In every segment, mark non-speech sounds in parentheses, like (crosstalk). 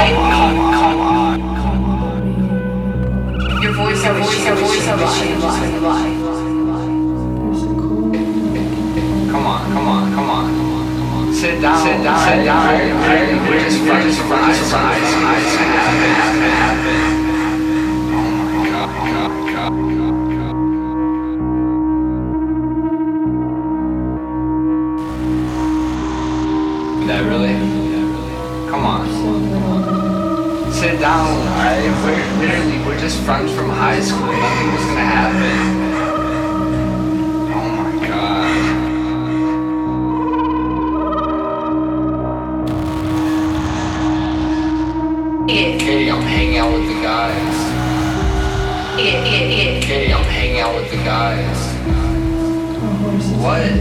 Come on. Your voice, your voice, your voice, your voice, your voice. there's a cool Come on. Come on. Come on. Come on. Sit down. Sit down. Sit down. We're just we're just fries. Fries. Fries. Happen. Happen. Happen. Oh down, alright? We're literally, we're just friends from high school. Nothing was gonna happen. Oh my god. It, Katie, I'm hanging out with the guys. Katie, I'm hanging out with the guys. What?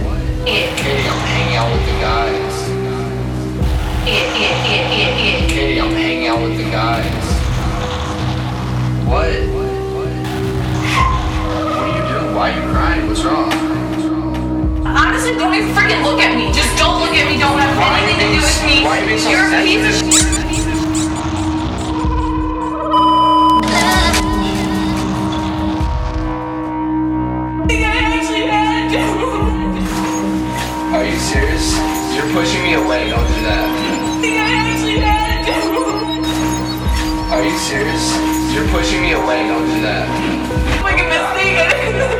Katie, I'm hanging out with the guys. Katie, I'm hanging out with the guys. What? What are you doing? Why are you crying? What's wrong? Honestly, don't even freaking look at me. Just don't look at me. Don't have Why anything to do with me. why are you being so You're a piece of shit. I actually had to. Are you serious? You're pushing me away. Don't do that. Are you serious? You're pushing me away. Don't do that. Like a mistake. (laughs)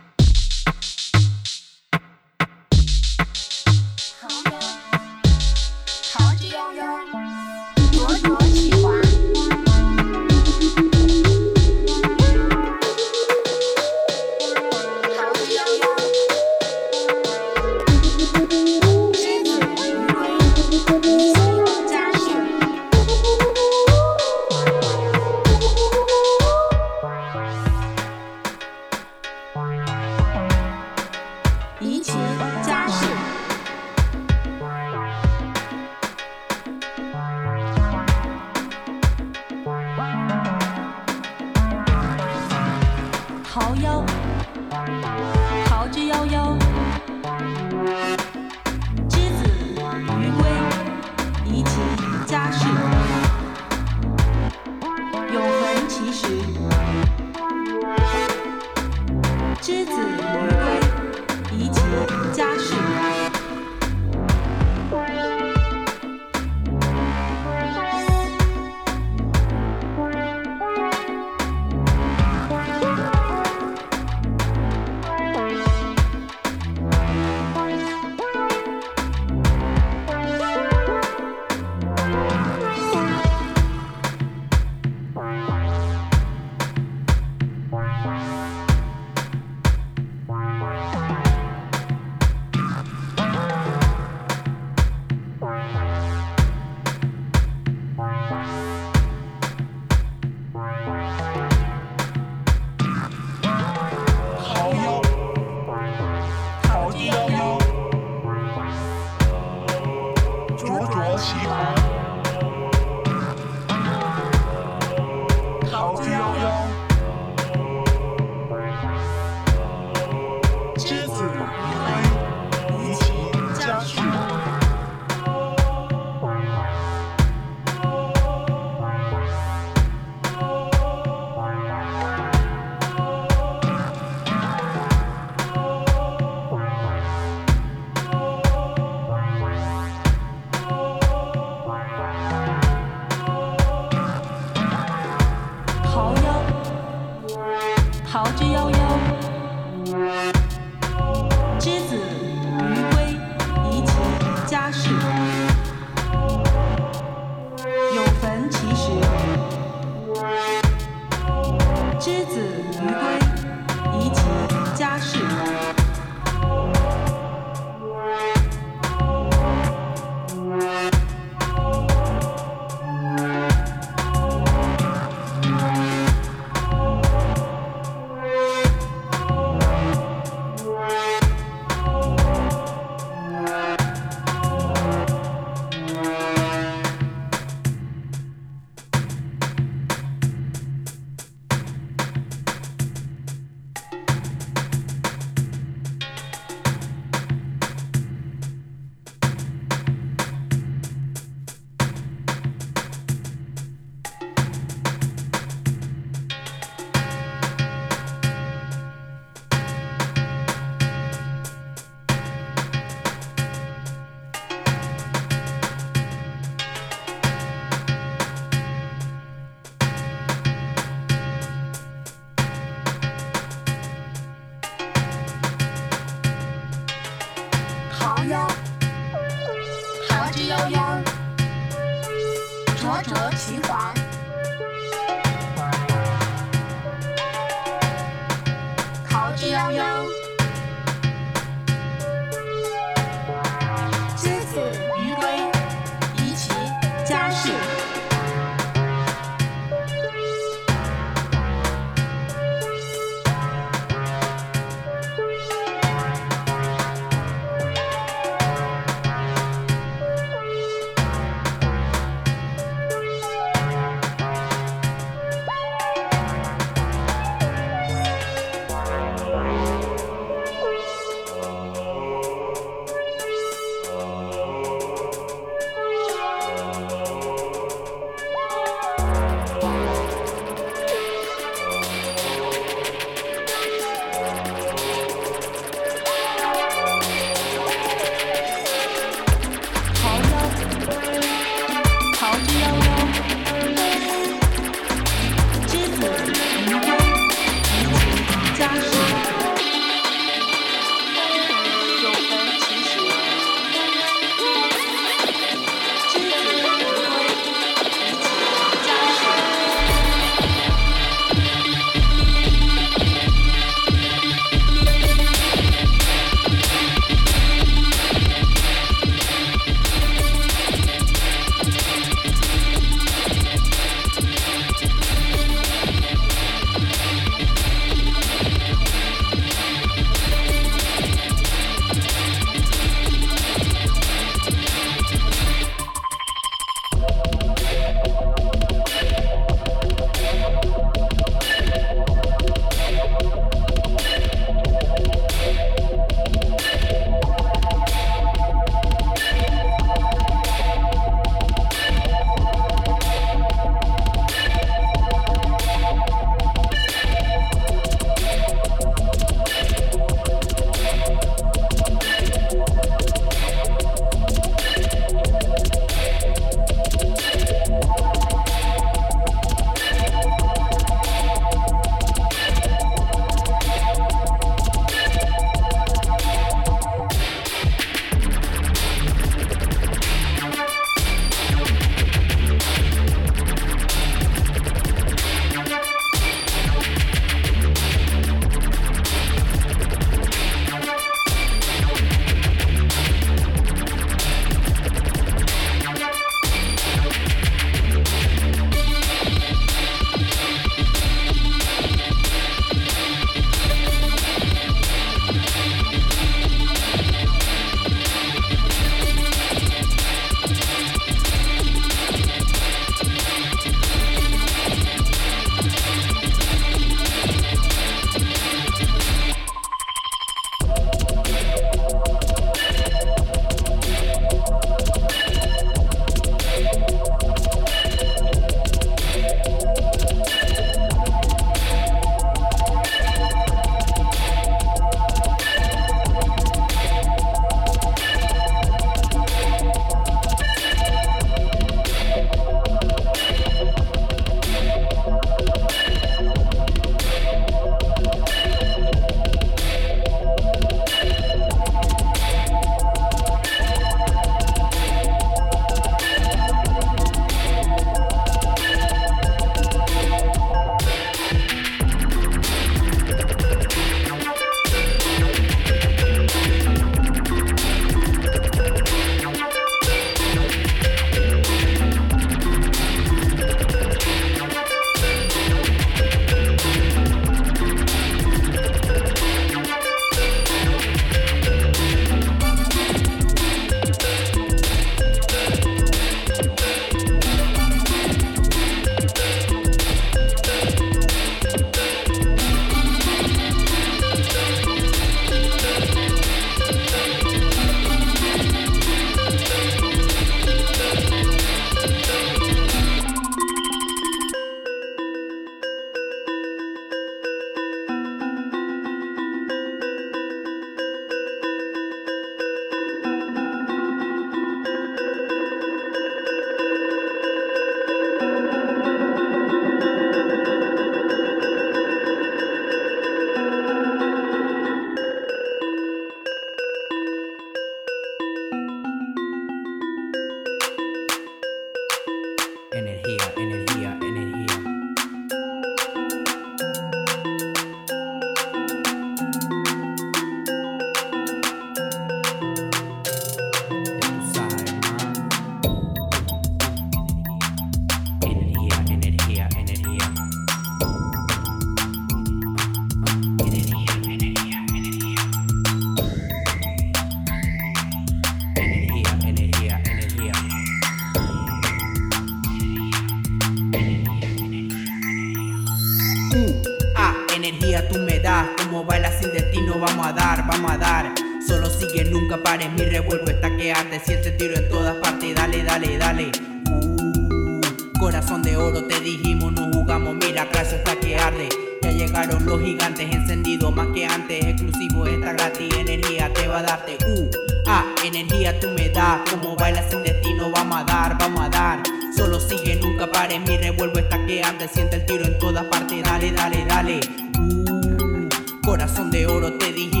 vamos a dar. Solo sigue, nunca pares, mi revuelvo está que arde, siente tiro en todas partes, dale, dale, dale. Uh, corazón de oro, te dijimos, no jugamos, mira, atrás está que arde. Ya llegaron los gigantes encendidos más que antes, exclusivo esta gratis, energía te va a darte. Uh, ah, energía tú me das, como bailas sin destino, vamos a dar, vamos a dar. Solo sigue, nunca pares, mi revuelvo está que arde, siente el tiro en todas partes, dale, dale, dale. Uh, corazón de oro, te dijimos,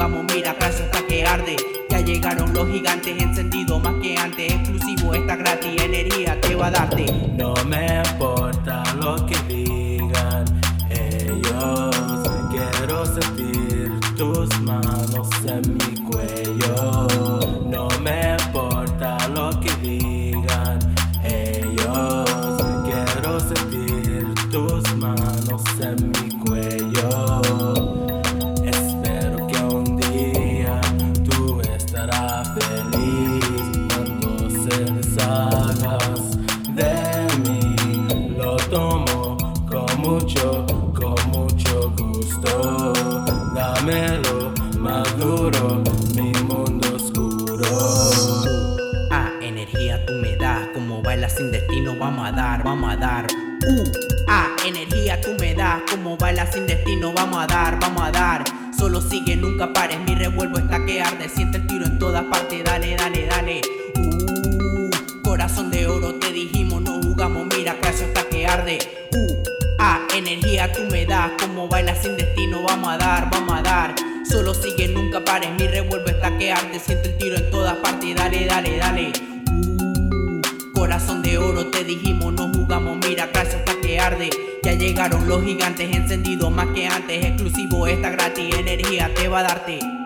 jugamos, mira, atrás está que arde. Ya llegaron los gigantes encendidos más que antes, exclusivo esta gratis, energía te va a darte. No me importa lo que digan vamos a dar, vamos a dar. Uh, ah, energía tú me das, como bailas sin destino, vamos a dar, vamos a dar. Solo sigue, nunca pares, mi revuelvo está que arde, siente el tiro en todas partes, dale, dale, dale. Uh, corazón de oro, te dijimos, no jugamos, mira, eso está que arde. Uh, ah, energía tú me das, como bailas sin destino, vamos a dar, vamos a dar. Solo sigue, nunca pares, mi revuelvo está que arde, siente el tiro en todas partes, dale, dale, dale. Corazón de oro, te dijimos, no jugamos, mira, casa hasta que arde. Ya llegaron los gigantes encendidos más que antes, exclusivo esta gratis, energía te va a darte.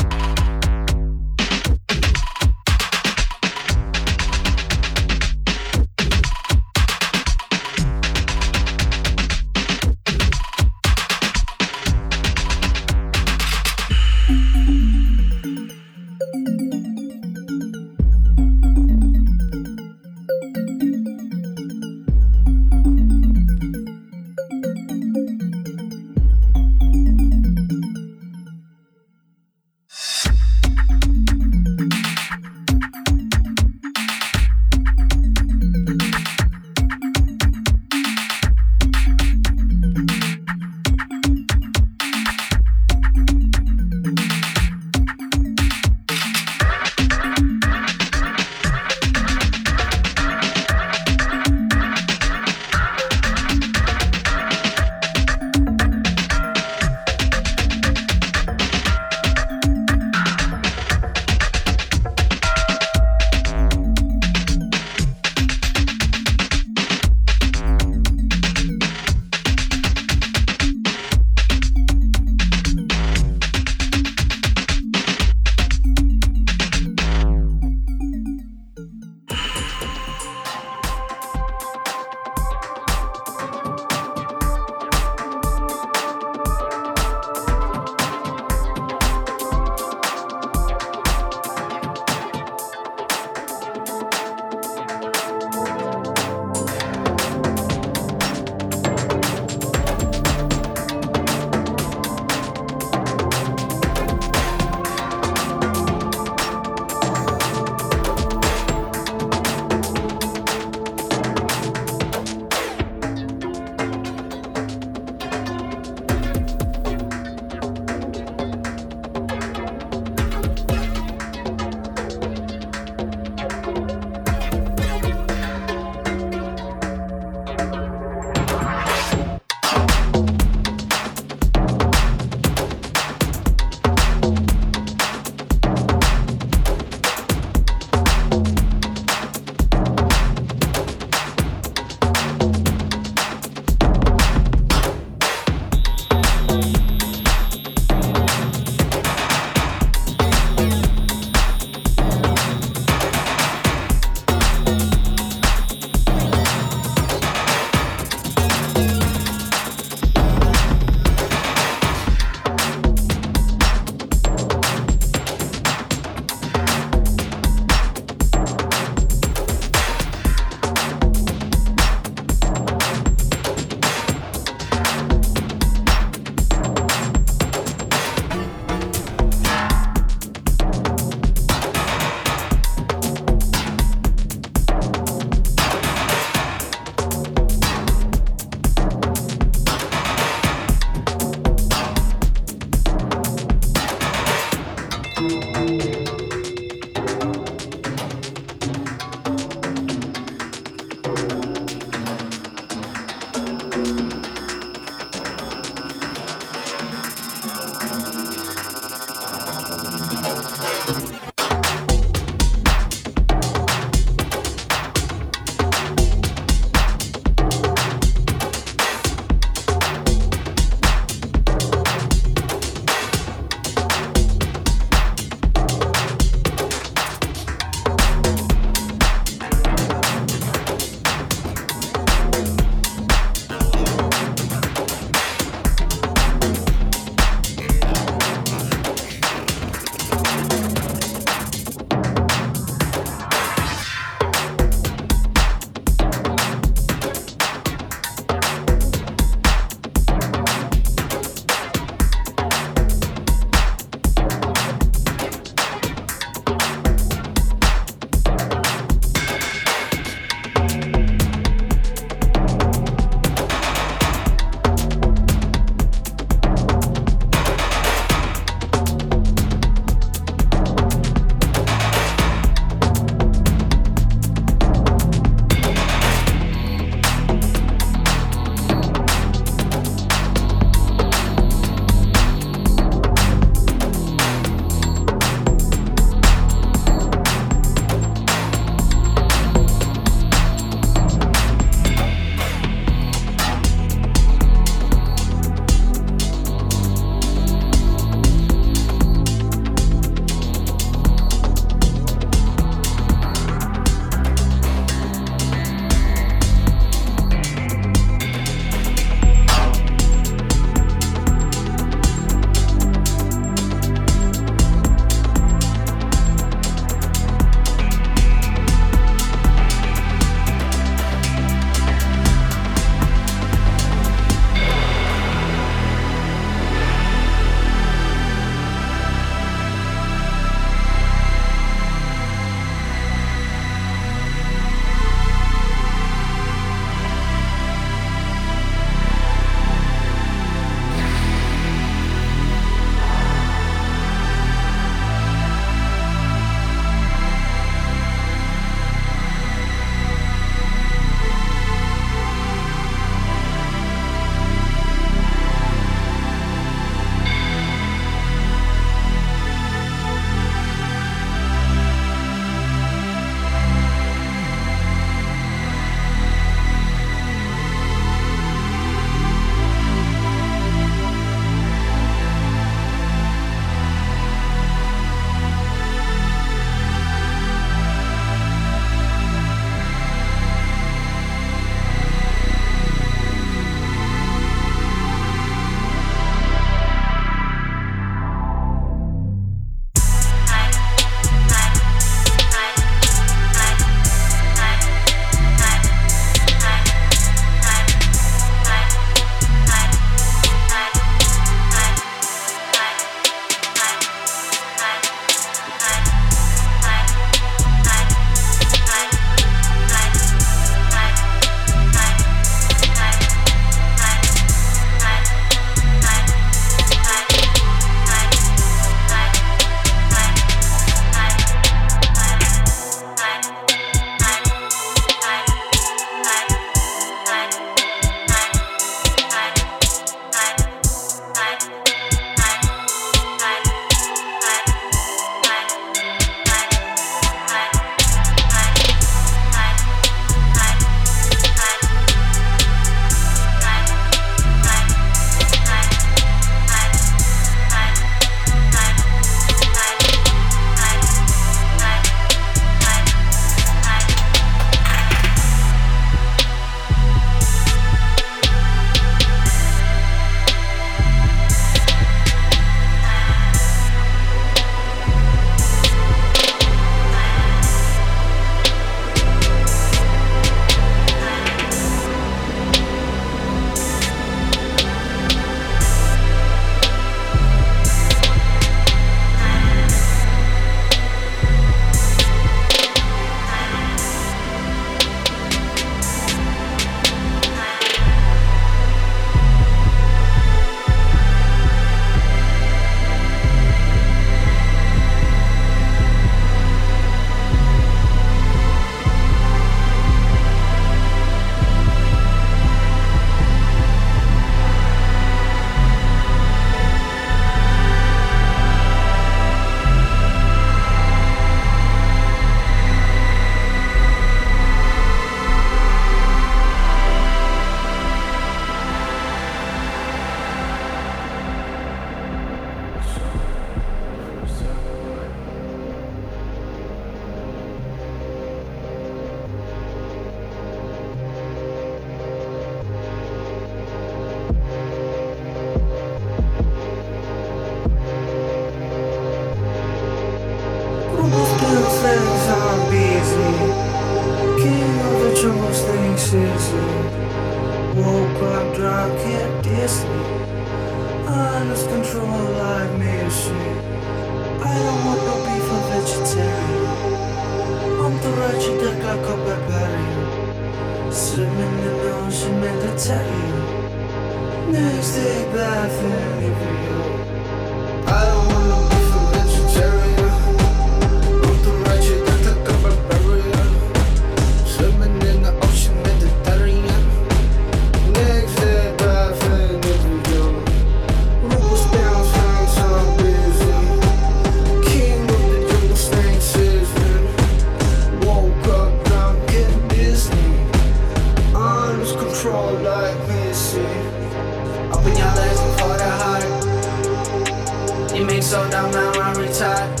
You make so dumb now I'm retired.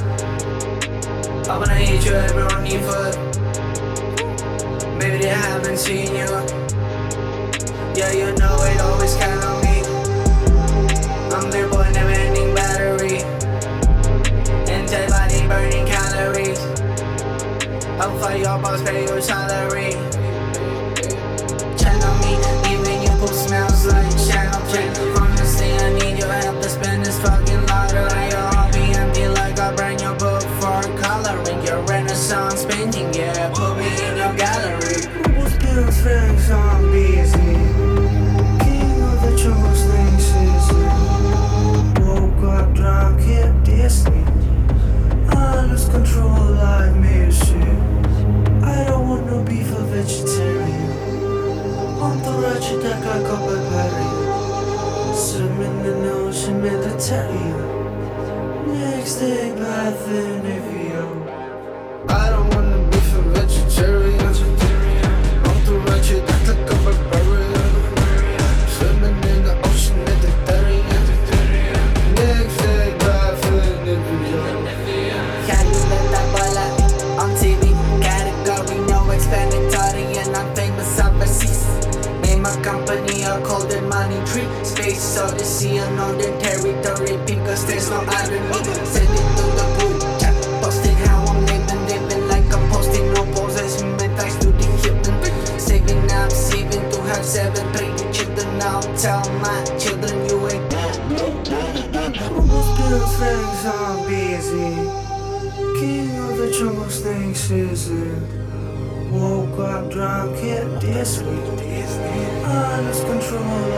I wanna hit you every run you foot. Maybe they haven't seen you. Yeah, you know it always count on me. I'm their boy, never ending battery. Entire body burning calories. I'll fight your boss, pay your salary. like a Swimming in the ocean mediterranean. Next day bathing Woke up drunk, hit this week. Out of control.